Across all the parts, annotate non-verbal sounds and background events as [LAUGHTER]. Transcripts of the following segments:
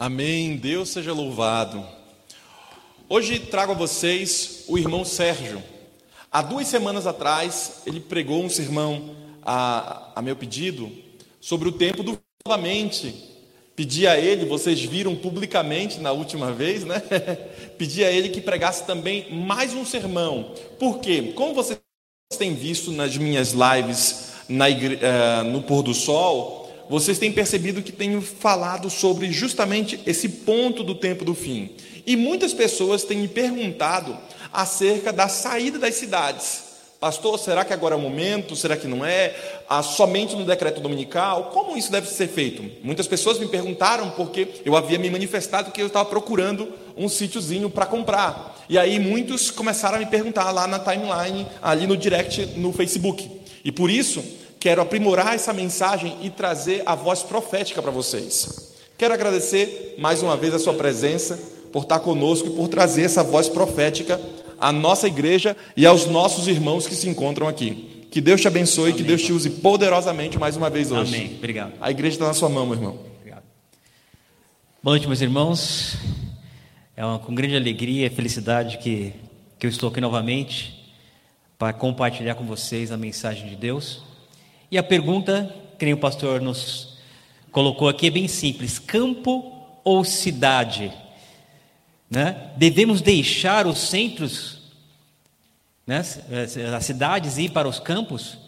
Amém. Deus seja louvado. Hoje trago a vocês o irmão Sérgio. Há duas semanas atrás, ele pregou um sermão a, a meu pedido sobre o tempo do novamente. Pedi a ele, vocês viram publicamente na última vez, né? [LAUGHS] Pedi a ele que pregasse também mais um sermão. Por quê? Como vocês têm visto nas minhas lives na igre... uh, no pôr do sol, vocês têm percebido que tenho falado sobre justamente esse ponto do tempo do fim. E muitas pessoas têm me perguntado acerca da saída das cidades. Pastor, será que agora é o momento? Será que não é? Ah, somente no decreto dominical? Como isso deve ser feito? Muitas pessoas me perguntaram porque eu havia me manifestado que eu estava procurando um sítiozinho para comprar. E aí muitos começaram a me perguntar lá na timeline, ali no direct no Facebook. E por isso quero aprimorar essa mensagem e trazer a voz profética para vocês. Quero agradecer mais uma vez a sua presença, por estar conosco e por trazer essa voz profética à nossa igreja e aos nossos irmãos que se encontram aqui. Que Deus te abençoe, e que Deus te use poderosamente mais uma vez hoje. Amém. Obrigado. A igreja está na sua mão, meu irmão. Obrigado. Boa noite, meus irmãos. É uma, com grande alegria e felicidade que, que eu estou aqui novamente para compartilhar com vocês a mensagem de Deus. E a pergunta, que nem o pastor nos colocou aqui, é bem simples: campo ou cidade? Né? Devemos deixar os centros, né? as cidades e ir para os campos?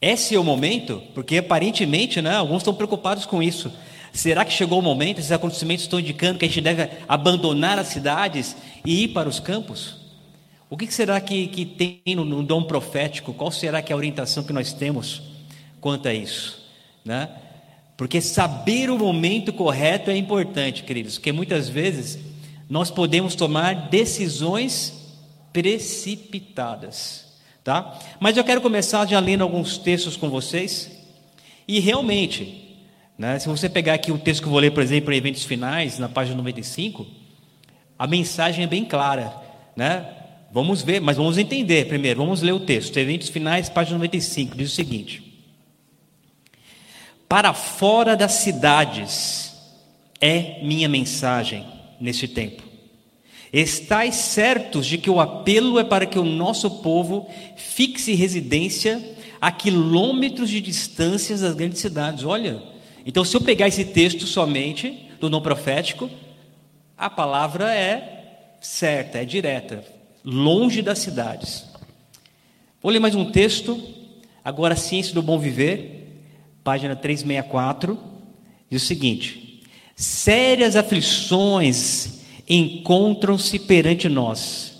Esse é o momento? Porque aparentemente né, alguns estão preocupados com isso. Será que chegou o momento, esses acontecimentos estão indicando que a gente deve abandonar as cidades e ir para os campos? O que será que, que tem no, no dom profético? Qual será que é a orientação que nós temos? Quanto a isso, né? Porque saber o momento correto é importante, queridos, porque muitas vezes nós podemos tomar decisões precipitadas, tá? Mas eu quero começar já lendo alguns textos com vocês. E realmente, né, se você pegar aqui o texto que eu vou ler, por exemplo, em eventos finais, na página 95, a mensagem é bem clara, né? Vamos ver, mas vamos entender primeiro. Vamos ler o texto. Eventos finais, página 95, diz o seguinte: para fora das cidades é minha mensagem neste tempo. Estais certos de que o apelo é para que o nosso povo fixe residência a quilômetros de distâncias das grandes cidades. Olha, então se eu pegar esse texto somente do não profético, a palavra é certa, é direta, longe das cidades. Vou ler mais um texto, agora Ciência do Bom Viver, página 364, diz o seguinte: Sérias aflições encontram-se perante nós,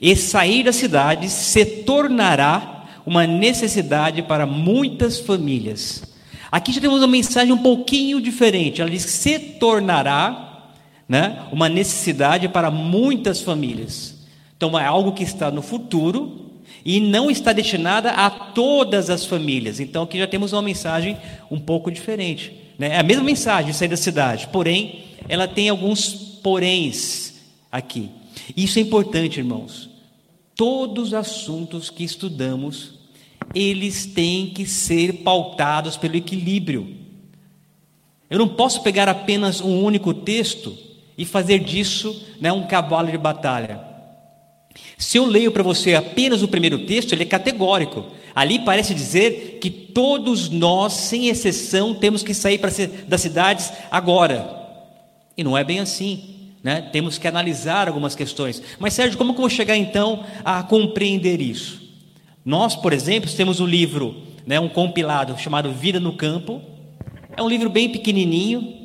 e sair da cidade se tornará uma necessidade para muitas famílias. Aqui já temos uma mensagem um pouquinho diferente. Ela diz que se tornará né, uma necessidade para muitas famílias. Então é algo que está no futuro, e não está destinada a todas as famílias. Então aqui já temos uma mensagem um pouco diferente. Né? É a mesma mensagem sair da cidade, porém ela tem alguns poréns aqui. Isso é importante, irmãos. Todos os assuntos que estudamos, eles têm que ser pautados pelo equilíbrio. Eu não posso pegar apenas um único texto e fazer disso né, um cavalo de batalha. Se eu leio para você apenas o primeiro texto, ele é categórico. Ali parece dizer que todos nós, sem exceção, temos que sair das cidades agora. E não é bem assim. Né? Temos que analisar algumas questões. Mas, Sérgio, como que eu vou chegar então a compreender isso? Nós, por exemplo, temos um livro, né, um compilado chamado Vida no Campo. É um livro bem pequenininho,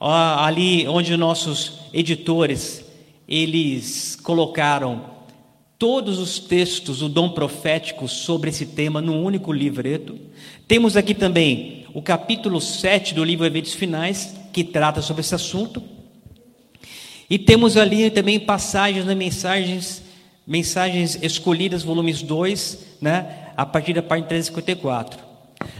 ali onde nossos editores eles colocaram todos os textos, o dom profético sobre esse tema num único livreto. Temos aqui também o capítulo 7 do livro Eventos Finais, que trata sobre esse assunto. E temos ali também passagens, né, mensagens, mensagens escolhidas, volumes 2, né, a partir da página 354.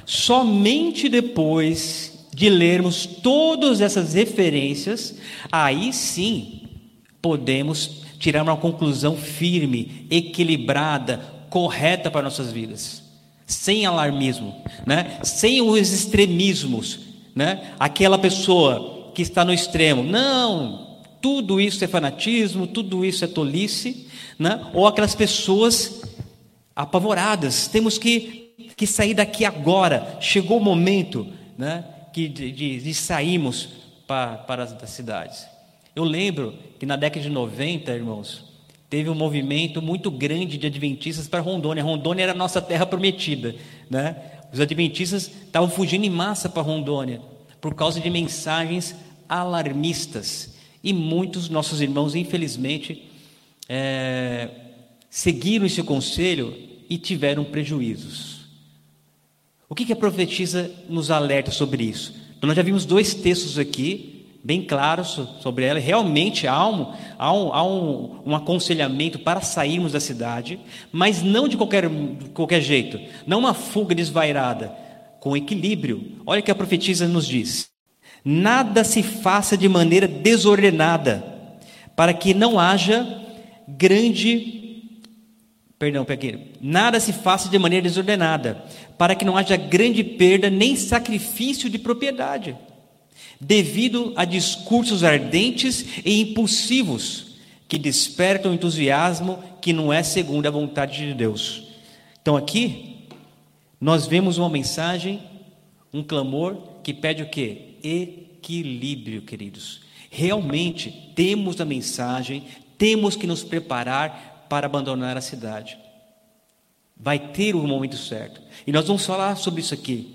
Somente depois de lermos todas essas referências, aí sim podemos tirar uma conclusão firme, equilibrada, correta para nossas vidas, sem alarmismo, né? sem os extremismos. Né? Aquela pessoa que está no extremo. Não, tudo isso é fanatismo, tudo isso é tolice, né? ou aquelas pessoas apavoradas, temos que, que sair daqui agora, chegou o momento né? que de, de, de sairmos para, para as cidades. Eu lembro que na década de 90, irmãos, teve um movimento muito grande de adventistas para Rondônia. Rondônia era a nossa terra prometida, né? Os adventistas estavam fugindo em massa para Rondônia por causa de mensagens alarmistas. E muitos nossos irmãos, infelizmente, é, seguiram esse conselho e tiveram prejuízos. O que, que a profetisa nos alerta sobre isso? Então, nós já vimos dois textos aqui, bem claros sobre ela. Realmente há um, há um, há um, um aconselhamento para sairmos da cidade, mas não de qualquer, qualquer jeito, não uma fuga desvairada, com equilíbrio. Olha o que a profetisa nos diz: Nada se faça de maneira desordenada, para que não haja grande. Perdão, peguei. Nada se faça de maneira desordenada, para que não haja grande perda nem sacrifício de propriedade devido a discursos ardentes e impulsivos que despertam entusiasmo que não é segundo a vontade de Deus. Então aqui nós vemos uma mensagem, um clamor que pede o quê? Equilíbrio, queridos. Realmente temos a mensagem, temos que nos preparar para abandonar a cidade. Vai ter o momento certo. E nós vamos falar sobre isso aqui.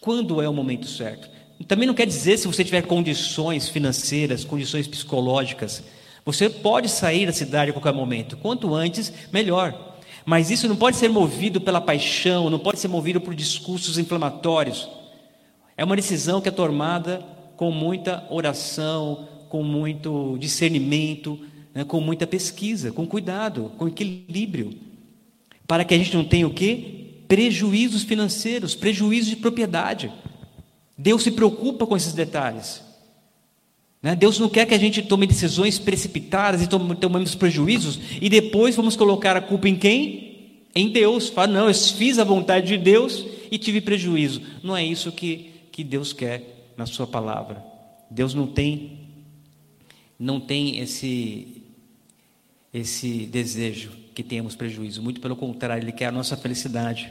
Quando é o momento certo? Também não quer dizer se você tiver condições financeiras, condições psicológicas, você pode sair da cidade a qualquer momento. Quanto antes, melhor. Mas isso não pode ser movido pela paixão, não pode ser movido por discursos inflamatórios. É uma decisão que é tomada com muita oração, com muito discernimento, né, com muita pesquisa, com cuidado, com equilíbrio, para que a gente não tenha o quê? Prejuízos financeiros, prejuízos de propriedade. Deus se preocupa com esses detalhes. Né? Deus não quer que a gente tome decisões precipitadas e tomemos prejuízos e depois vamos colocar a culpa em quem? Em Deus. Fala, não, eu fiz a vontade de Deus e tive prejuízo. Não é isso que, que Deus quer na Sua palavra. Deus não tem, não tem esse, esse desejo que tenhamos prejuízo. Muito pelo contrário, Ele quer a nossa felicidade.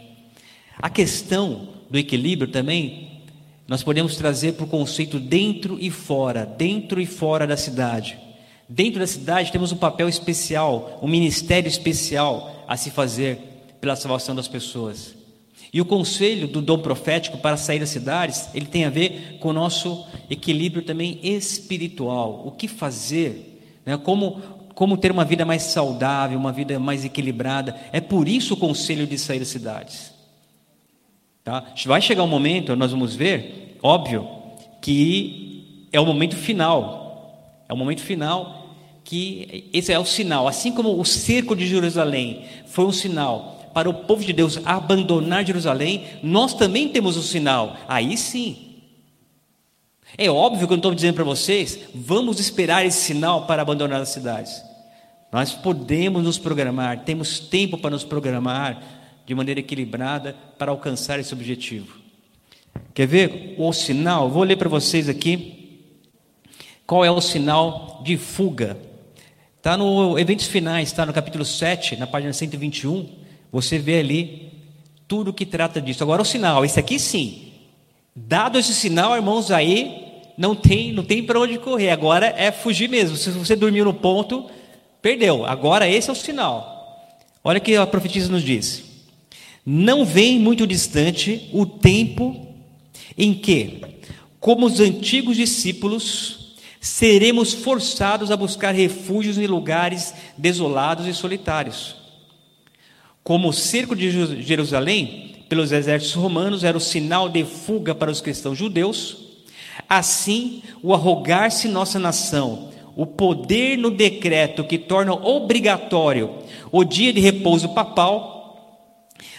A questão do equilíbrio também nós podemos trazer para o conceito dentro e fora, dentro e fora da cidade. Dentro da cidade temos um papel especial, um ministério especial a se fazer pela salvação das pessoas. E o conselho do dom profético para sair das cidades, ele tem a ver com o nosso equilíbrio também espiritual. O que fazer, né? como, como ter uma vida mais saudável, uma vida mais equilibrada. É por isso o conselho de sair das cidades. Tá? Vai chegar um momento, nós vamos ver, óbvio, que é o momento final. É o momento final que esse é o sinal. Assim como o cerco de Jerusalém foi um sinal para o povo de Deus abandonar Jerusalém, nós também temos um sinal. Aí sim. É óbvio que eu estou dizendo para vocês, vamos esperar esse sinal para abandonar as cidades. Nós podemos nos programar, temos tempo para nos programar, de maneira equilibrada para alcançar esse objetivo. Quer ver o sinal? Vou ler para vocês aqui qual é o sinal de fuga. Está no Eventos Finais, está no capítulo 7, na página 121. Você vê ali tudo que trata disso. Agora o sinal, esse aqui sim. Dado esse sinal, irmãos, aí não tem, não tem para onde correr. Agora é fugir mesmo. Se você dormiu no ponto, perdeu. Agora esse é o sinal. Olha o que a profetisa nos diz. Não vem muito distante o tempo em que, como os antigos discípulos, seremos forçados a buscar refúgios em lugares desolados e solitários. Como o cerco de Jerusalém pelos exércitos romanos era o sinal de fuga para os cristãos judeus, assim o arrogar-se nossa nação, o poder no decreto que torna obrigatório o dia de repouso papal,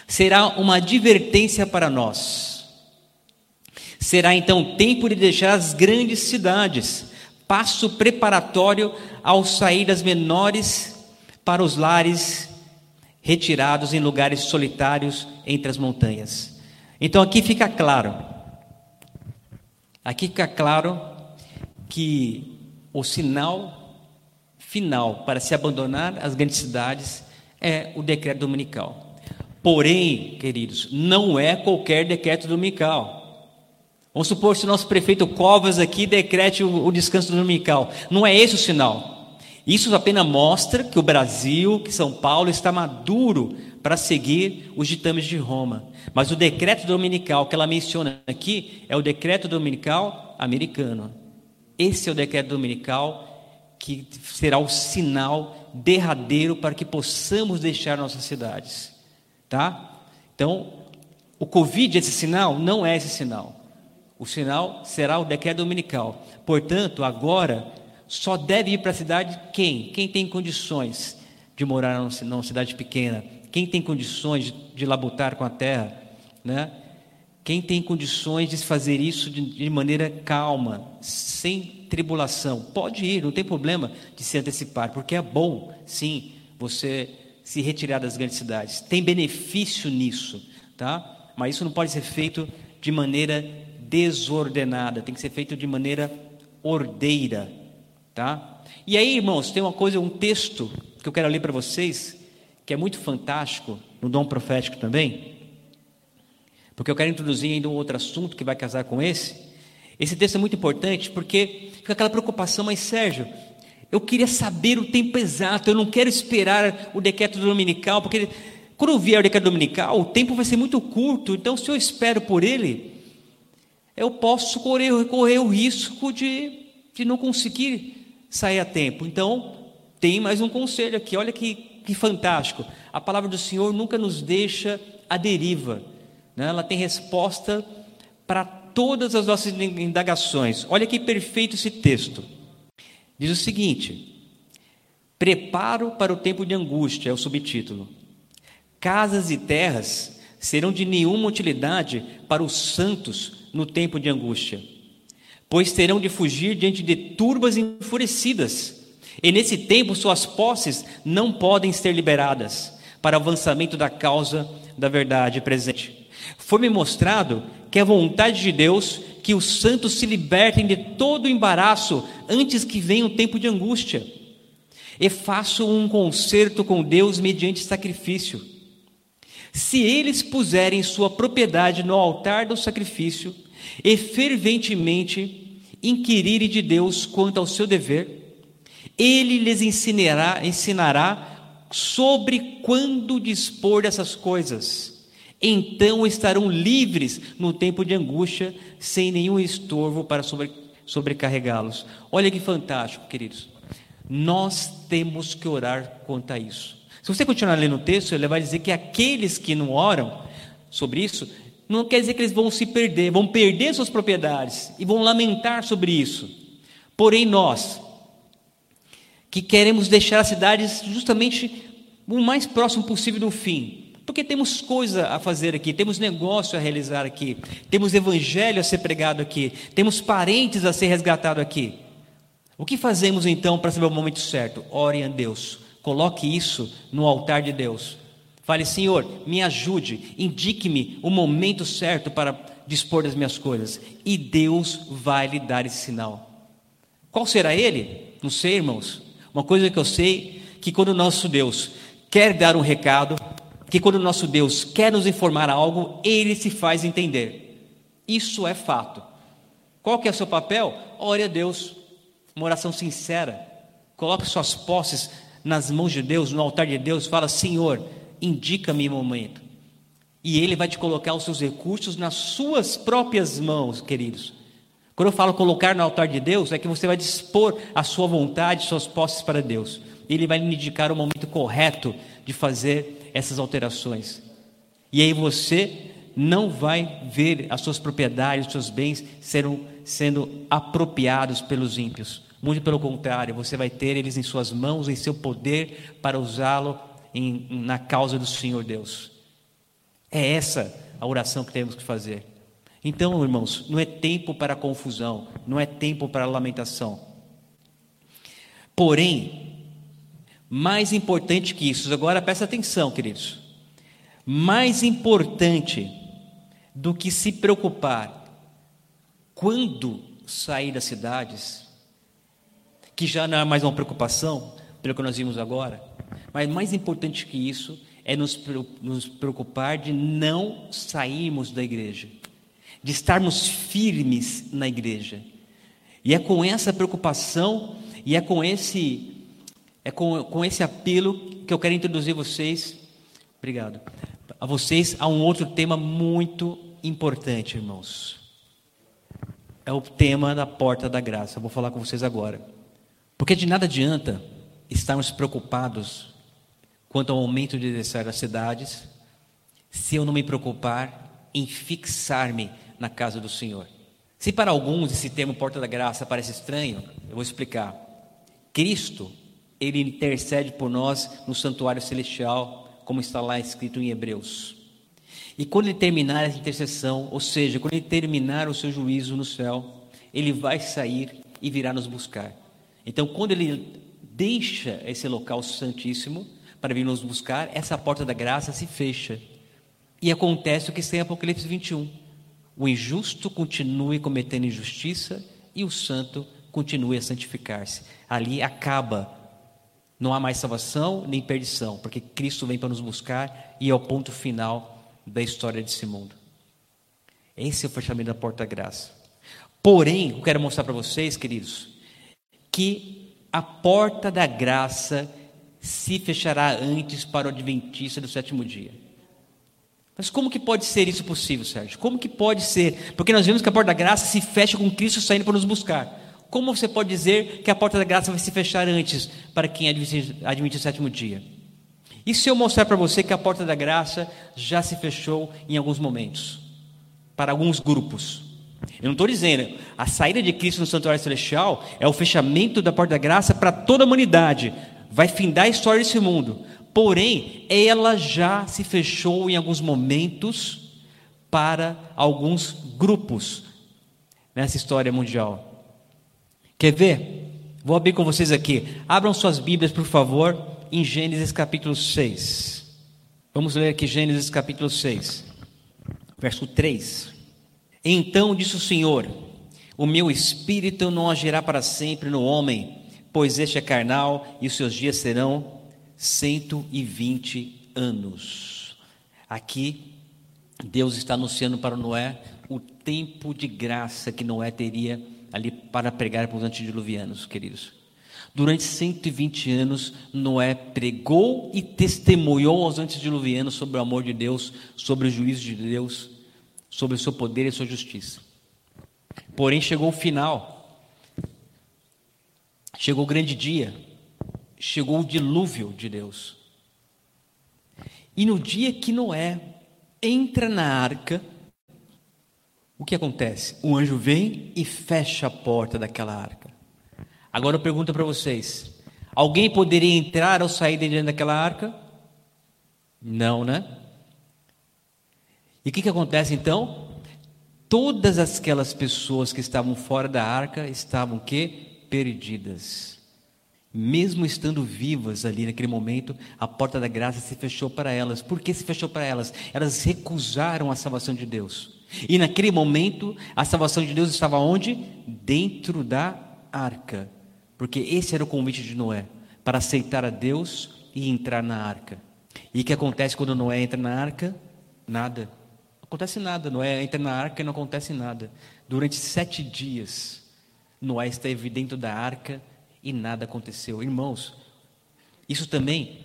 será uma advertência para nós. Será então tempo de deixar as grandes cidades, passo preparatório ao sair das menores para os lares retirados em lugares solitários entre as montanhas. Então aqui fica claro, aqui fica claro que o sinal final para se abandonar as grandes cidades é o decreto dominical. Porém, queridos, não é qualquer decreto dominical. Vamos supor se o nosso prefeito Covas aqui decrete o, o descanso dominical. Não é esse o sinal. Isso apenas mostra que o Brasil, que São Paulo está maduro para seguir os ditames de Roma. Mas o decreto dominical que ela menciona aqui é o decreto dominical americano. Esse é o decreto dominical que será o sinal derradeiro para que possamos deixar nossas cidades, tá? Então, o Covid esse sinal não é esse sinal. O sinal será o decreto dominical. Portanto, agora só deve ir para a cidade quem? Quem tem condições de morar numa cidade pequena, quem tem condições de labutar com a terra, né? Quem tem condições de fazer isso de, de maneira calma, sem tribulação, pode ir, não tem problema de se antecipar, porque é bom, sim, você se retirar das grandes cidades. Tem benefício nisso, tá? Mas isso não pode ser feito de maneira desordenada, tem que ser feito de maneira ordeira, tá? E aí, irmãos, tem uma coisa, um texto que eu quero ler para vocês, que é muito fantástico, no dom profético também, porque eu quero introduzir ainda um outro assunto que vai casar com esse. Esse texto é muito importante porque fica aquela preocupação, mas Sérgio, eu queria saber o tempo exato, eu não quero esperar o decreto dominical, porque quando vier o decreto dominical, o tempo vai ser muito curto, então se eu espero por ele, eu posso correr, correr o risco de, de não conseguir sair a tempo. Então, tem mais um conselho aqui, olha que que fantástico. A palavra do Senhor nunca nos deixa à deriva. Né? Ela tem resposta para todas as nossas indagações. Olha que perfeito esse texto. Diz o seguinte: Preparo para o tempo de angústia, é o subtítulo. Casas e terras serão de nenhuma utilidade para os santos no tempo de angústia, pois terão de fugir diante de turbas enfurecidas e nesse tempo, suas posses não podem ser liberadas para avançamento da causa da verdade presente. Foi-me mostrado que a vontade de Deus que os santos se libertem de todo embaraço antes que venha o tempo de angústia. E faço um concerto com Deus mediante sacrifício. Se eles puserem sua propriedade no altar do sacrifício e ferventemente inquirirem de Deus quanto ao seu dever, ele lhes ensinará, ensinará sobre quando dispor dessas coisas. Então estarão livres no tempo de angústia, sem nenhum estorvo para sobre, sobrecarregá-los. Olha que fantástico, queridos. Nós temos que orar quanto a isso. Se você continuar lendo o texto, ele vai dizer que aqueles que não oram sobre isso, não quer dizer que eles vão se perder, vão perder suas propriedades e vão lamentar sobre isso. Porém, nós, que queremos deixar as cidades justamente o mais próximo possível do fim. Porque temos coisa a fazer aqui, temos negócio a realizar aqui, temos evangelho a ser pregado aqui, temos parentes a ser resgatado aqui. O que fazemos então para saber o momento certo? Ore a Deus, coloque isso no altar de Deus. Fale, Senhor, me ajude, indique-me o momento certo para dispor das minhas coisas, e Deus vai lhe dar esse sinal. Qual será ele? Não sei, irmãos. Uma coisa que eu sei que quando o nosso Deus quer dar um recado, que quando nosso Deus quer nos informar algo, ele se faz entender. Isso é fato. Qual que é o seu papel? Ore a Deus. Uma oração sincera. Coloque suas posses nas mãos de Deus, no altar de Deus, fala: "Senhor, indica-me o momento". E ele vai te colocar os seus recursos nas suas próprias mãos, queridos. Quando eu falo colocar no altar de Deus, é que você vai dispor a sua vontade, suas posses para Deus. Ele vai lhe indicar o momento correto de fazer essas alterações. E aí você não vai ver as suas propriedades, os seus bens sendo, sendo apropriados pelos ímpios. Muito pelo contrário, você vai ter eles em suas mãos, em seu poder, para usá-lo na causa do Senhor Deus. É essa a oração que temos que fazer. Então, irmãos, não é tempo para confusão, não é tempo para lamentação. Porém, mais importante que isso, agora presta atenção, queridos. Mais importante do que se preocupar quando sair das cidades, que já não é mais uma preocupação, pelo que nós vimos agora. Mas mais importante que isso é nos, nos preocupar de não sairmos da igreja, de estarmos firmes na igreja. E é com essa preocupação e é com esse é com, com esse apelo que eu quero introduzir vocês, obrigado, a vocês a um outro tema muito importante, irmãos. É o tema da porta da graça. Eu vou falar com vocês agora. Porque de nada adianta estarmos preocupados quanto ao aumento de das cidades, se eu não me preocupar em fixar-me na casa do Senhor. Se para alguns esse termo porta da graça parece estranho, eu vou explicar. Cristo, ele intercede por nós no santuário celestial, como está lá escrito em Hebreus. E quando ele terminar essa intercessão, ou seja, quando ele terminar o seu juízo no céu, ele vai sair e virá nos buscar. Então, quando ele deixa esse local santíssimo para vir nos buscar, essa porta da graça se fecha. E acontece o que está em Apocalipse 21. O injusto continue cometendo injustiça e o santo continue a santificar-se. Ali acaba. Não há mais salvação nem perdição, porque Cristo vem para nos buscar e é o ponto final da história desse mundo. Esse é o fechamento da porta da graça. Porém, eu quero mostrar para vocês, queridos, que a porta da graça se fechará antes para o adventista do sétimo dia. Mas como que pode ser isso possível, Sérgio? Como que pode ser? Porque nós vemos que a porta da graça se fecha com Cristo saindo para nos buscar. Como você pode dizer que a porta da graça vai se fechar antes para quem admite o sétimo dia? E se eu mostrar para você que a porta da graça já se fechou em alguns momentos, para alguns grupos? Eu não estou dizendo, a saída de Cristo no santuário celestial é o fechamento da porta da graça para toda a humanidade. Vai findar a história desse mundo. Porém, ela já se fechou em alguns momentos para alguns grupos nessa história mundial. Quer ver? Vou abrir com vocês aqui. Abram suas Bíblias, por favor, em Gênesis capítulo 6. Vamos ler aqui Gênesis capítulo 6, verso 3. Então disse o Senhor: O meu espírito não agirá para sempre no homem, pois este é carnal e os seus dias serão 120 anos. Aqui, Deus está anunciando para Noé o tempo de graça que Noé teria ali para pregar para os antediluvianos, queridos. Durante 120 anos, Noé pregou e testemunhou aos antediluvianos sobre o amor de Deus, sobre o juízo de Deus, sobre o seu poder e a sua justiça. Porém, chegou o final, chegou o grande dia, chegou o dilúvio de Deus. E no dia que Noé entra na arca, o que acontece? O anjo vem e fecha a porta daquela arca. Agora eu pergunto para vocês: alguém poderia entrar ou sair dentro daquela arca? Não, né? E o que, que acontece então? Todas aquelas pessoas que estavam fora da arca estavam que perdidas. Mesmo estando vivas ali naquele momento, a porta da graça se fechou para elas. Por que se fechou para elas? Elas recusaram a salvação de Deus. E naquele momento, a salvação de Deus estava onde? Dentro da arca. Porque esse era o convite de Noé, para aceitar a Deus e entrar na arca. E o que acontece quando Noé entra na arca? Nada acontece nada. Noé entra na arca e não acontece nada. Durante sete dias, Noé esteve dentro da arca e nada aconteceu. Irmãos, isso também,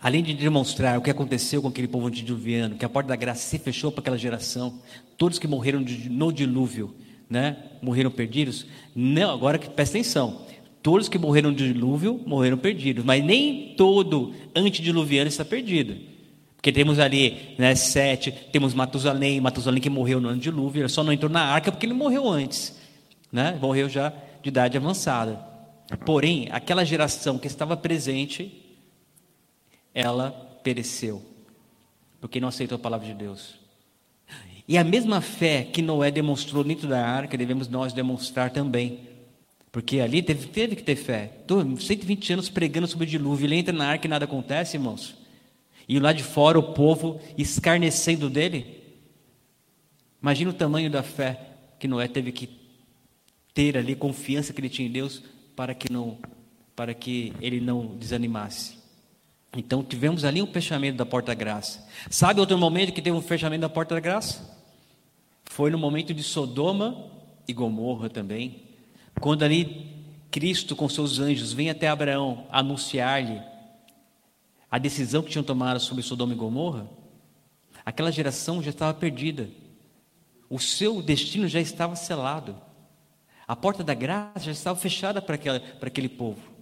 além de demonstrar o que aconteceu com aquele povo antediluviano, que a porta da graça se fechou para aquela geração, todos que morreram no dilúvio, né, morreram perdidos. Não, agora que presta atenção. Todos que morreram no dilúvio morreram perdidos, mas nem todo antediluviano está perdido. Porque temos ali né, sete, temos Matusalém, Matusalém que morreu no ano de dilúvio, só não entrou na arca porque ele morreu antes, né? morreu já de idade avançada. Porém, aquela geração que estava presente, ela pereceu, porque não aceitou a palavra de Deus. E a mesma fé que Noé demonstrou dentro da arca, devemos nós demonstrar também. Porque ali teve, teve que ter fé. Estou 120 anos pregando sobre o dilúvio, ele entra na arca e nada acontece, irmãos. E lá de fora o povo escarnecendo dele. Imagina o tamanho da fé que Noé teve que ter ali, confiança que ele tinha em Deus para que não para que ele não desanimasse. Então tivemos ali um fechamento da porta da graça. Sabe outro momento que teve um fechamento da porta da graça? Foi no momento de Sodoma e Gomorra também, quando ali Cristo com seus anjos vem até Abraão anunciar-lhe a decisão que tinham tomado sobre Sodoma e Gomorra, aquela geração já estava perdida. O seu destino já estava selado. A porta da graça já estava fechada para, aquela, para aquele povo.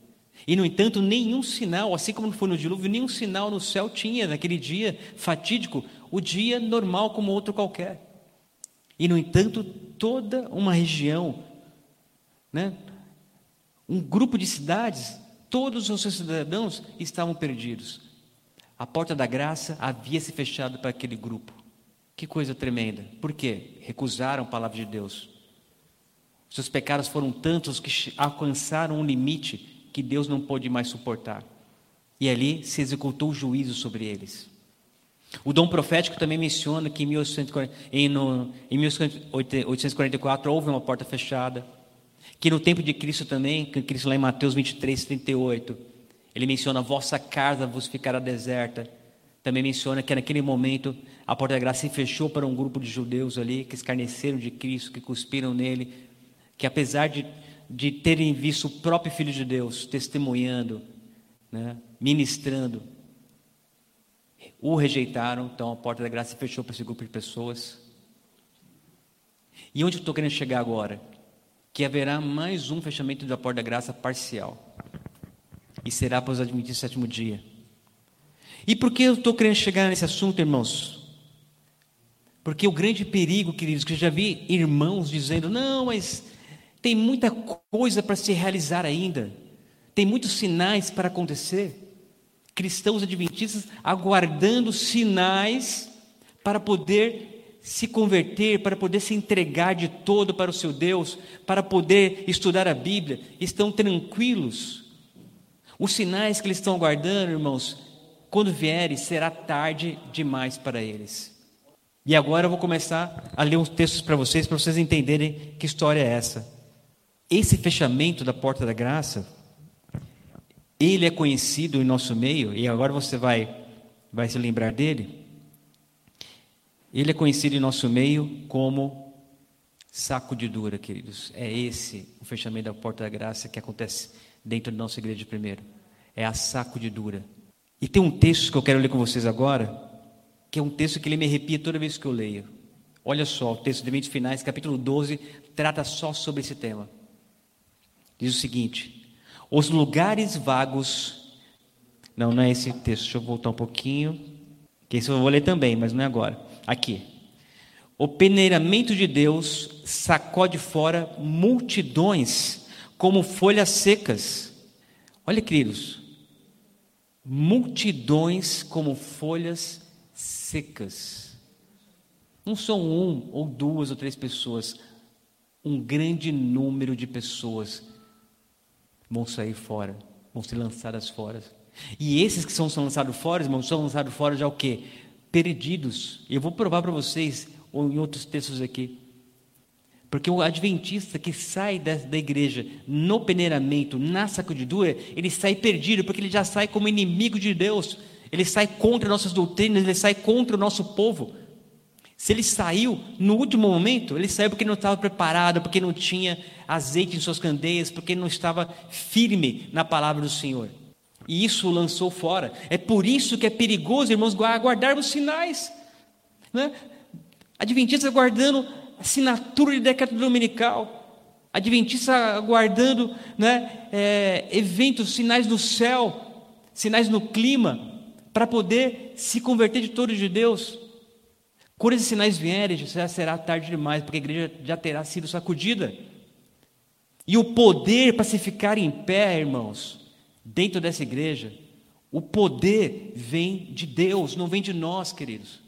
E, no entanto, nenhum sinal, assim como foi no dilúvio, nenhum sinal no céu tinha naquele dia fatídico, o dia normal como outro qualquer. E, no entanto, toda uma região, né, um grupo de cidades, todos os seus cidadãos estavam perdidos. A porta da graça havia se fechado para aquele grupo. Que coisa tremenda. Por quê? Recusaram a palavra de Deus. Seus pecados foram tantos que alcançaram um limite que Deus não pôde mais suportar. E ali se executou o juízo sobre eles. O dom profético também menciona que em, 1844 houve uma porta fechada. Que no tempo de Cristo também, que Cristo lá em Mateus 23, 38, ele menciona: vossa casa vos ficará deserta. Também menciona que naquele momento a porta da graça se fechou para um grupo de judeus ali que escarneceram de Cristo, que cuspiram nele, que apesar de de terem visto o próprio Filho de Deus testemunhando, né, ministrando, o rejeitaram, então a porta da graça se fechou para esse grupo de pessoas. E onde eu estou querendo chegar agora? Que haverá mais um fechamento da porta da graça parcial. E será para os admitir sétimo dia. E por que eu estou querendo chegar nesse assunto, irmãos? Porque o grande perigo, queridos, que eu já vi irmãos dizendo, não, mas tem muita coisa para se realizar ainda. Tem muitos sinais para acontecer. Cristãos adventistas aguardando sinais para poder se converter, para poder se entregar de todo para o seu Deus, para poder estudar a Bíblia, estão tranquilos. Os sinais que eles estão aguardando, irmãos, quando vierem, será tarde demais para eles. E agora eu vou começar a ler uns textos para vocês, para vocês entenderem que história é essa. Esse fechamento da porta da graça, ele é conhecido em nosso meio, e agora você vai, vai se lembrar dele. Ele é conhecido em nosso meio como saco de dura, queridos. É esse o fechamento da porta da graça que acontece dentro da nossa igreja primeiro. É a saco de dura. E tem um texto que eu quero ler com vocês agora, que é um texto que ele me arrepia toda vez que eu leio. Olha só, o texto de Eventos Finais, capítulo 12, trata só sobre esse tema. Diz o seguinte: os lugares vagos. Não, não é esse texto, deixa eu voltar um pouquinho. Que esse eu vou ler também, mas não é agora. Aqui. O peneiramento de Deus sacode fora multidões como folhas secas. Olha, queridos, multidões como folhas secas. Não são um ou duas ou três pessoas, um grande número de pessoas vão sair fora, vão ser lançadas fora. E esses que são, lançados fora, irmãos, são lançados fora já o quê? Perdidos. Eu vou provar para vocês, em outros textos aqui. Porque o adventista que sai da, da igreja no peneiramento, na sacudidura, ele sai perdido, porque ele já sai como inimigo de Deus. Ele sai contra nossas doutrinas, ele sai contra o nosso povo. Se ele saiu no último momento, ele saiu porque não estava preparado, porque não tinha azeite em suas candeias, porque não estava firme na palavra do Senhor. E isso o lançou fora. É por isso que é perigoso, irmãos, aguardarmos sinais. Né? Adventistas aguardando assinatura de decreto dominical. Adventistas aguardando né, é, eventos, sinais do céu, sinais no clima, para poder se converter de todos de Deus. Quando esses sinais vierem, já será tarde demais, porque a igreja já terá sido sacudida. E o poder para se ficar em pé, irmãos, dentro dessa igreja, o poder vem de Deus, não vem de nós, queridos.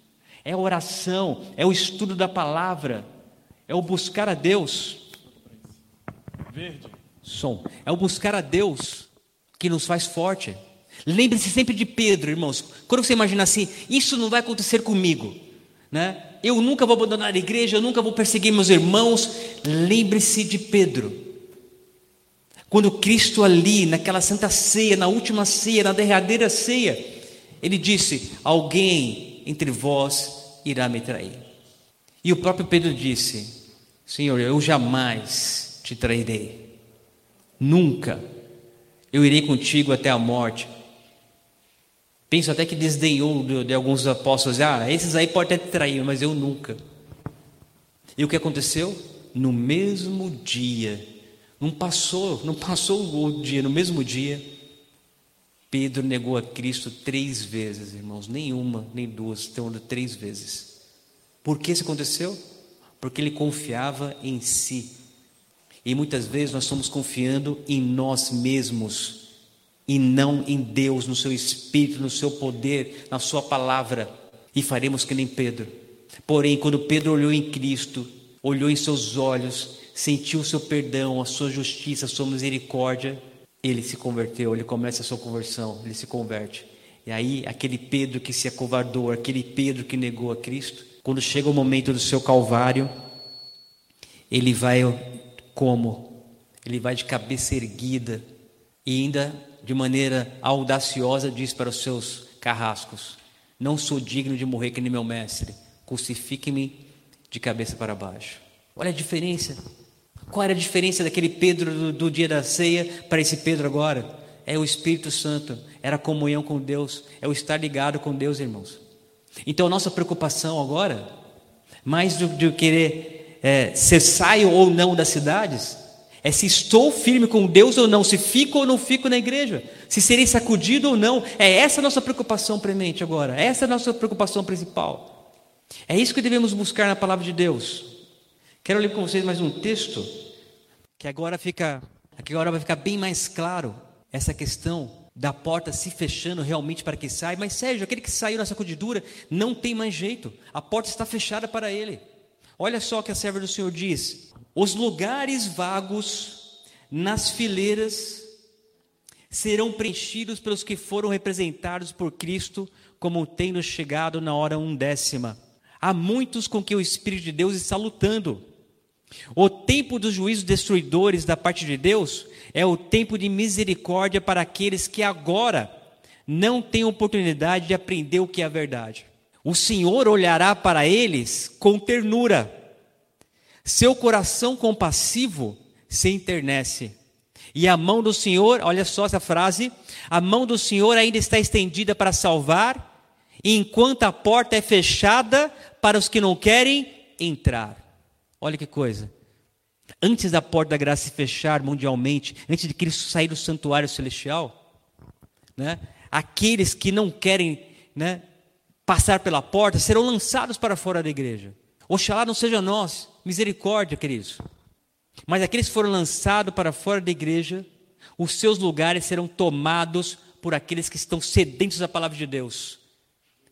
É a oração, é o estudo da palavra, é o buscar a Deus. Verde. Som. É o buscar a Deus que nos faz forte. Lembre-se sempre de Pedro, irmãos. Quando você imagina assim, isso não vai acontecer comigo, né? Eu nunca vou abandonar a igreja, eu nunca vou perseguir meus irmãos. Lembre-se de Pedro. Quando Cristo ali, naquela santa ceia, na última ceia, na derradeira ceia, ele disse: Alguém entre vós irá me trair. E o próprio Pedro disse: Senhor, eu jamais te trairei. Nunca. Eu irei contigo até a morte. Penso até que desdenhou de, de alguns apóstolos. Ah, esses aí podem até trair, mas eu nunca. E o que aconteceu? No mesmo dia, não passou, não passou o dia, no mesmo dia, Pedro negou a Cristo três vezes, irmãos, nenhuma, nem duas, então três vezes. Por que isso aconteceu? Porque ele confiava em si. E muitas vezes nós estamos confiando em nós mesmos e não em Deus, no seu espírito, no seu poder, na sua palavra, e faremos que nem Pedro. Porém, quando Pedro olhou em Cristo, olhou em seus olhos, sentiu o seu perdão, a sua justiça, a sua misericórdia, ele se converteu, ele começa a sua conversão, ele se converte. E aí, aquele Pedro que se acovardou, aquele Pedro que negou a Cristo, quando chega o momento do seu calvário, ele vai como? Ele vai de cabeça erguida e ainda de maneira audaciosa diz para os seus carrascos: Não sou digno de morrer que nem meu mestre, crucifique-me de cabeça para baixo. Olha a diferença. Qual era a diferença daquele Pedro do, do dia da ceia para esse Pedro agora? É o Espírito Santo, era a comunhão com Deus, é o estar ligado com Deus, irmãos. Então, a nossa preocupação agora, mais do que querer é, ser saio ou não das cidades, é se estou firme com Deus ou não, se fico ou não fico na igreja, se serei sacudido ou não. É essa a nossa preocupação premente agora, essa é a nossa preocupação principal. É isso que devemos buscar na palavra de Deus. Quero ler com vocês mais um texto que agora fica, que agora vai ficar bem mais claro essa questão da porta se fechando realmente para que sai. Mas Sérgio, aquele que saiu na sacudidura não tem mais jeito. A porta está fechada para ele. Olha só o que a serva do Senhor diz: os lugares vagos nas fileiras serão preenchidos pelos que foram representados por Cristo, como tendo chegado na hora undécima. Há muitos com que o Espírito de Deus está lutando. O tempo dos juízos destruidores da parte de Deus é o tempo de misericórdia para aqueles que agora não têm oportunidade de aprender o que é a verdade. O Senhor olhará para eles com ternura seu coração compassivo se internece. E a mão do Senhor, olha só essa frase: a mão do Senhor ainda está estendida para salvar, enquanto a porta é fechada para os que não querem entrar. Olha que coisa. Antes da porta da graça se fechar mundialmente, antes de Cristo sair do santuário celestial, né, aqueles que não querem né, passar pela porta serão lançados para fora da igreja. Oxalá não seja nós, misericórdia, queridos. Mas aqueles que foram lançados para fora da igreja, os seus lugares serão tomados por aqueles que estão sedentos da palavra de Deus,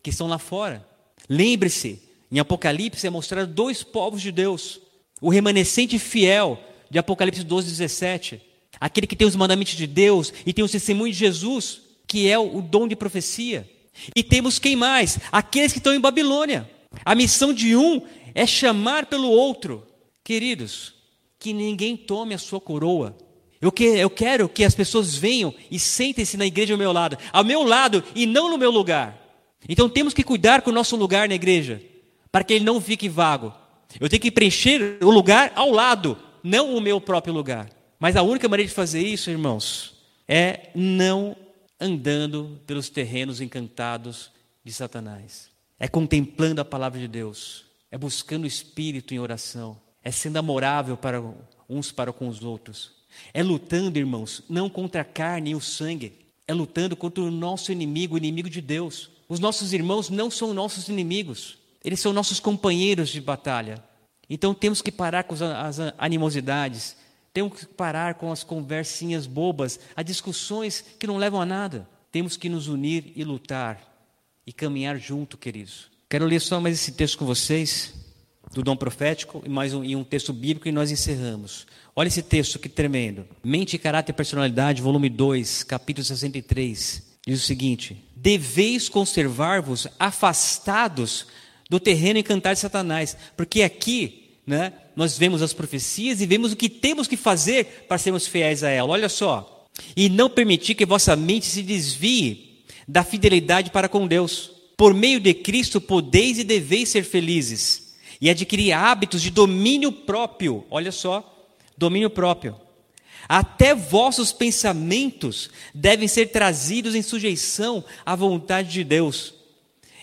que estão lá fora. Lembre-se, em Apocalipse é mostrado dois povos de Deus: o remanescente fiel, de Apocalipse 12, 17, aquele que tem os mandamentos de Deus e tem o testemunho de Jesus, que é o dom de profecia. E temos quem mais? Aqueles que estão em Babilônia. A missão de um é chamar pelo outro. Queridos, que ninguém tome a sua coroa. Eu, que, eu quero que as pessoas venham e sentem-se na igreja ao meu lado, ao meu lado e não no meu lugar. Então temos que cuidar com o nosso lugar na igreja, para que ele não fique vago. Eu tenho que preencher o lugar ao lado, não o meu próprio lugar. Mas a única maneira de fazer isso, irmãos, é não andando pelos terrenos encantados de Satanás. É contemplando a palavra de Deus é buscando o Espírito em oração, é sendo amorável para uns para com os outros, é lutando, irmãos, não contra a carne e o sangue, é lutando contra o nosso inimigo, o inimigo de Deus. Os nossos irmãos não são nossos inimigos, eles são nossos companheiros de batalha. Então temos que parar com as animosidades, temos que parar com as conversinhas bobas, as discussões que não levam a nada. Temos que nos unir e lutar e caminhar junto, queridos. Quero ler só mais esse texto com vocês, do dom profético, e mais um, e um texto bíblico, e nós encerramos. Olha esse texto que tremendo. Mente, Caráter e Personalidade, volume 2, capítulo 63. Diz o seguinte: Deveis conservar-vos afastados do terreno encantado de Satanás, porque aqui, né, nós vemos as profecias e vemos o que temos que fazer para sermos fiéis a ela. Olha só. E não permitir que vossa mente se desvie da fidelidade para com Deus. Por meio de Cristo podeis e deveis ser felizes e adquirir hábitos de domínio próprio. Olha só, domínio próprio. Até vossos pensamentos devem ser trazidos em sujeição à vontade de Deus,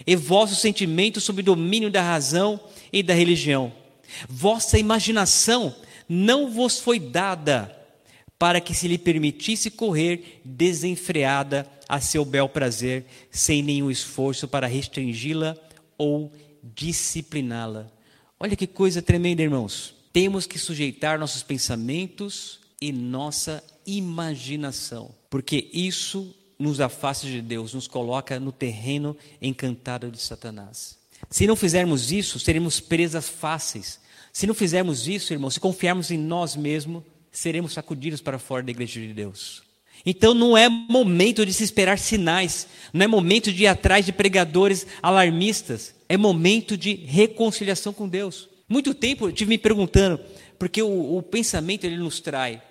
e vossos sentimentos sob domínio da razão e da religião. Vossa imaginação não vos foi dada para que se lhe permitisse correr desenfreada a seu bel prazer, sem nenhum esforço para restringi-la ou discipliná-la. Olha que coisa tremenda, irmãos. Temos que sujeitar nossos pensamentos e nossa imaginação, porque isso nos afasta de Deus, nos coloca no terreno encantado de Satanás. Se não fizermos isso, seremos presas fáceis. Se não fizermos isso, irmãos, se confiarmos em nós mesmos, seremos sacudidos para fora da igreja de Deus. Então não é momento de se esperar sinais, não é momento de ir atrás de pregadores alarmistas, é momento de reconciliação com Deus. Muito tempo eu tive me perguntando, porque o, o pensamento ele nos trai,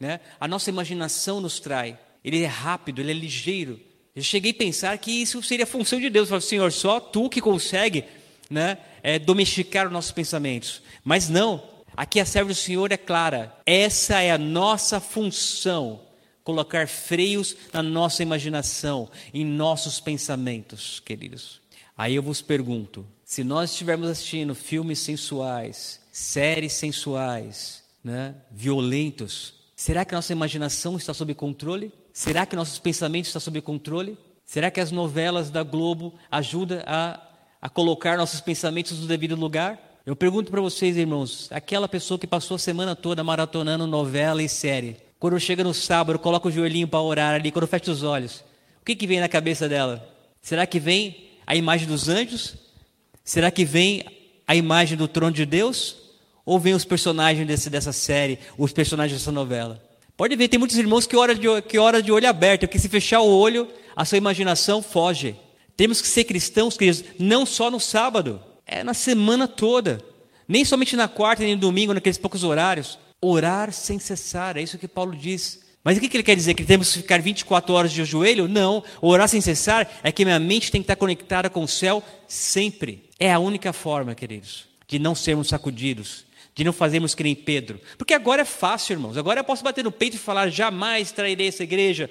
né? A nossa imaginação nos trai. Ele é rápido, ele é ligeiro. Eu cheguei a pensar que isso seria função de Deus. Eu falei, Senhor, só tu que consegue né, é, domesticar os nossos pensamentos. Mas não, aqui a serva do Senhor é clara. Essa é a nossa função. Colocar freios na nossa imaginação, em nossos pensamentos, queridos. Aí eu vos pergunto: se nós estivermos assistindo filmes sensuais, séries sensuais, né, violentos, Será que nossa imaginação está sob controle? Será que nossos pensamentos estão sob controle? Será que as novelas da Globo ajudam a, a colocar nossos pensamentos no devido lugar? Eu pergunto para vocês, irmãos, aquela pessoa que passou a semana toda maratonando novela e série, quando chega no sábado, coloca o joelhinho para orar ali, quando fecha os olhos, o que, que vem na cabeça dela? Será que vem a imagem dos anjos? Será que vem a imagem do trono de Deus? Ou vem os personagens desse, dessa série, os personagens dessa novela? Pode ver, tem muitos irmãos que oram de, que ora de olho aberto, porque se fechar o olho, a sua imaginação foge. Temos que ser cristãos, queridos, não só no sábado, é na semana toda. Nem somente na quarta nem no domingo, naqueles poucos horários. Orar sem cessar, é isso que Paulo diz. Mas o que ele quer dizer? Que temos que ficar 24 horas de joelho? Não. Orar sem cessar é que minha mente tem que estar conectada com o céu sempre. É a única forma, queridos, de não sermos sacudidos, de não fazermos que nem Pedro. Porque agora é fácil, irmãos. Agora eu posso bater no peito e falar: jamais trairei essa igreja,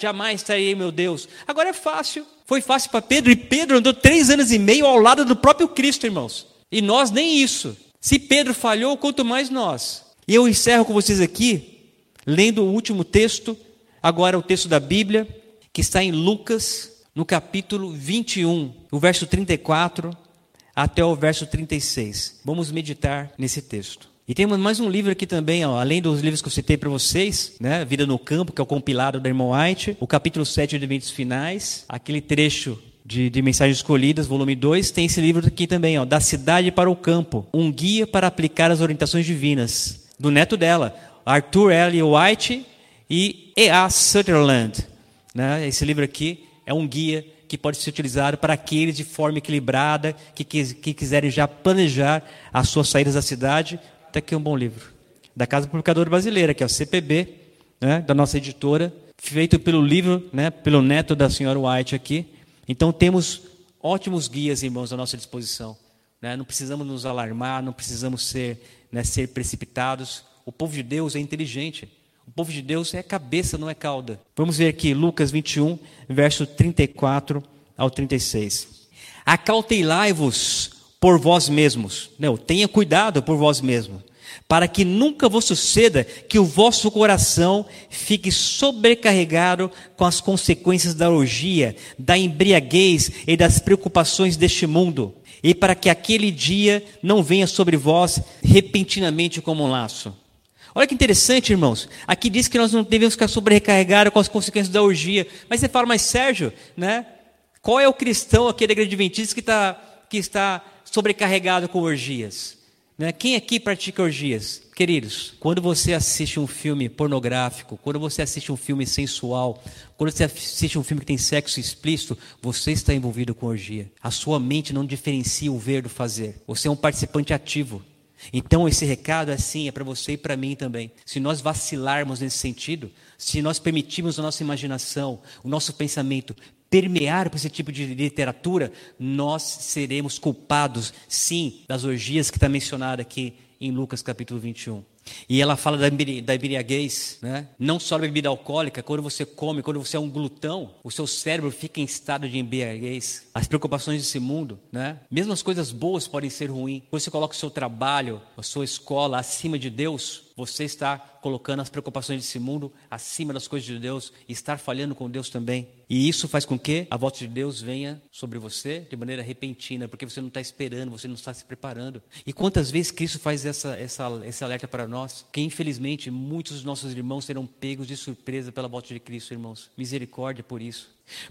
jamais trairei meu Deus. Agora é fácil. Foi fácil para Pedro, e Pedro andou três anos e meio ao lado do próprio Cristo, irmãos. E nós nem isso. Se Pedro falhou, quanto mais nós. E eu encerro com vocês aqui, lendo o último texto, agora o texto da Bíblia, que está em Lucas, no capítulo 21, o verso 34 até o verso 36. Vamos meditar nesse texto. E temos mais um livro aqui também, ó, além dos livros que eu citei para vocês, né? Vida no Campo, que é o compilado da irmã White, o capítulo 7 de Eventos Finais, aquele trecho de, de, Mensagens Escolhidas, volume 2, tem esse livro aqui também, ó, Da Cidade para o Campo, um guia para aplicar as orientações divinas, do neto dela, Arthur L. White e E.A. Sutherland. Né? Esse livro aqui é um guia que pode ser utilizado para aqueles de forma equilibrada, que, que, que quiserem já planejar as suas saídas da cidade. Até aqui é um bom livro. Da Casa Publicadora Brasileira, que é o CPB, né, da nossa editora, feito pelo livro, né, pelo neto da senhora White aqui. Então temos ótimos guias, irmãos, à nossa disposição. Né? Não precisamos nos alarmar, não precisamos ser, né, ser precipitados. O povo de Deus é inteligente. O povo de Deus é cabeça, não é cauda. Vamos ver aqui Lucas 21, verso 34 ao 36. Acautelai-vos por vós mesmos. Não, tenha cuidado por vós mesmos, para que nunca vos suceda que o vosso coração fique sobrecarregado com as consequências da orgia, da embriaguez e das preocupações deste mundo, e para que aquele dia não venha sobre vós repentinamente como um laço Olha que interessante, irmãos. Aqui diz que nós não devemos ficar sobrecarregados com as consequências da orgia. Mas você fala, mas Sérgio, né? Qual é o cristão aqui da igreja adventista que, tá, que está sobrecarregado com orgias? Né? Quem aqui pratica orgias? Queridos, quando você assiste um filme pornográfico, quando você assiste um filme sensual, quando você assiste um filme que tem sexo explícito, você está envolvido com orgia. A sua mente não diferencia o ver do fazer. Você é um participante ativo. Então esse recado é assim, é para você e para mim também. Se nós vacilarmos nesse sentido, se nós permitirmos a nossa imaginação, o nosso pensamento permear por esse tipo de literatura, nós seremos culpados, sim, das orgias que está mencionada aqui em Lucas capítulo 21. E ela fala da, embriaguez, né? não só da bebida alcoólica, quando você come, quando você é um glutão, o seu cérebro fica em estado de embriaguez. As preocupações desse mundo, né? mesmo as coisas boas podem ser ruins. Quando você coloca o seu trabalho, a sua escola acima de Deus, você está colocando as preocupações desse mundo acima das coisas de Deus e estar falhando com Deus também. E isso faz com que a volta de Deus venha sobre você de maneira repentina, porque você não está esperando, você não está se preparando. E quantas vezes Cristo faz essa, essa, esse alerta para nós? Que infelizmente muitos dos nossos irmãos serão pegos de surpresa pela volta de Cristo, irmãos. Misericórdia por isso.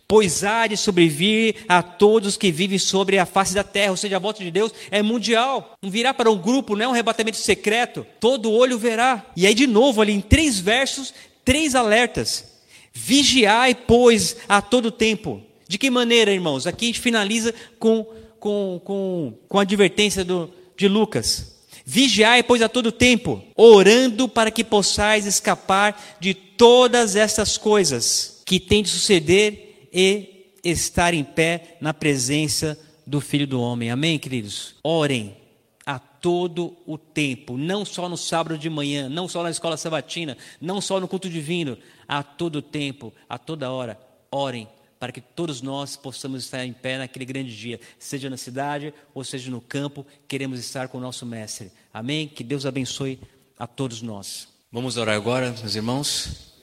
Pois há de sobrevir a todos que vivem sobre a face da terra, ou seja, a volta de Deus é mundial. Não virá para um grupo, não é um arrebatamento secreto. Todo olho verá. E aí, de novo, ali em três versos, três alertas. Vigiai, pois, a todo tempo. De que maneira, irmãos? Aqui a gente finaliza com, com, com, com a advertência do, de Lucas. Vigiai, pois, a todo tempo, orando para que possais escapar de todas essas coisas que têm de suceder e estar em pé na presença do Filho do Homem. Amém, queridos? Orem a todo o tempo, não só no sábado de manhã, não só na escola sabatina, não só no culto divino, a todo tempo, a toda hora. Orem para que todos nós possamos estar em pé naquele grande dia, seja na cidade ou seja no campo, queremos estar com o nosso mestre. Amém? Que Deus abençoe a todos nós. Vamos orar agora, meus irmãos.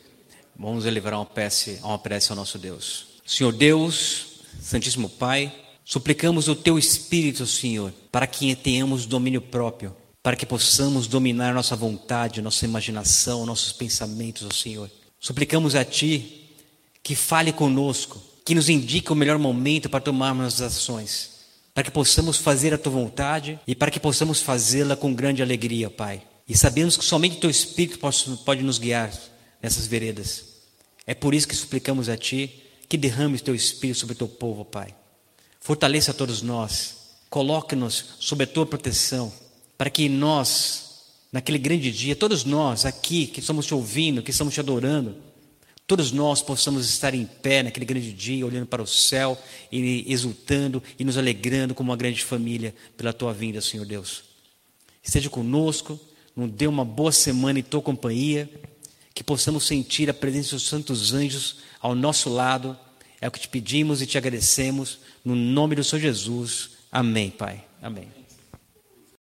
Vamos elevar uma prece, uma prece ao nosso Deus. Senhor Deus, Santíssimo Pai, suplicamos o Teu Espírito, Senhor, para que tenhamos domínio próprio, para que possamos dominar nossa vontade, nossa imaginação, nossos pensamentos, Senhor. Suplicamos a Ti que fale conosco, que nos indique o melhor momento para tomarmos as ações, para que possamos fazer a Tua vontade e para que possamos fazê-la com grande alegria, Pai. E sabemos que somente o Teu Espírito pode, nos guiar nessas veredas. É por isso que suplicamos a Ti que derrame o teu espírito sobre o teu povo, Pai. Fortaleça a todos nós. Coloque-nos sob a tua proteção, para que nós, naquele grande dia, todos nós aqui que estamos te ouvindo, que estamos te adorando, todos nós possamos estar em pé naquele grande dia, olhando para o céu e exultando e nos alegrando como uma grande família pela tua vinda, Senhor Deus. Esteja conosco, nos dê uma boa semana em tua companhia, que possamos sentir a presença dos santos anjos ao nosso lado. É o que te pedimos e te agradecemos. No nome do Senhor Jesus. Amém, Pai. Amém.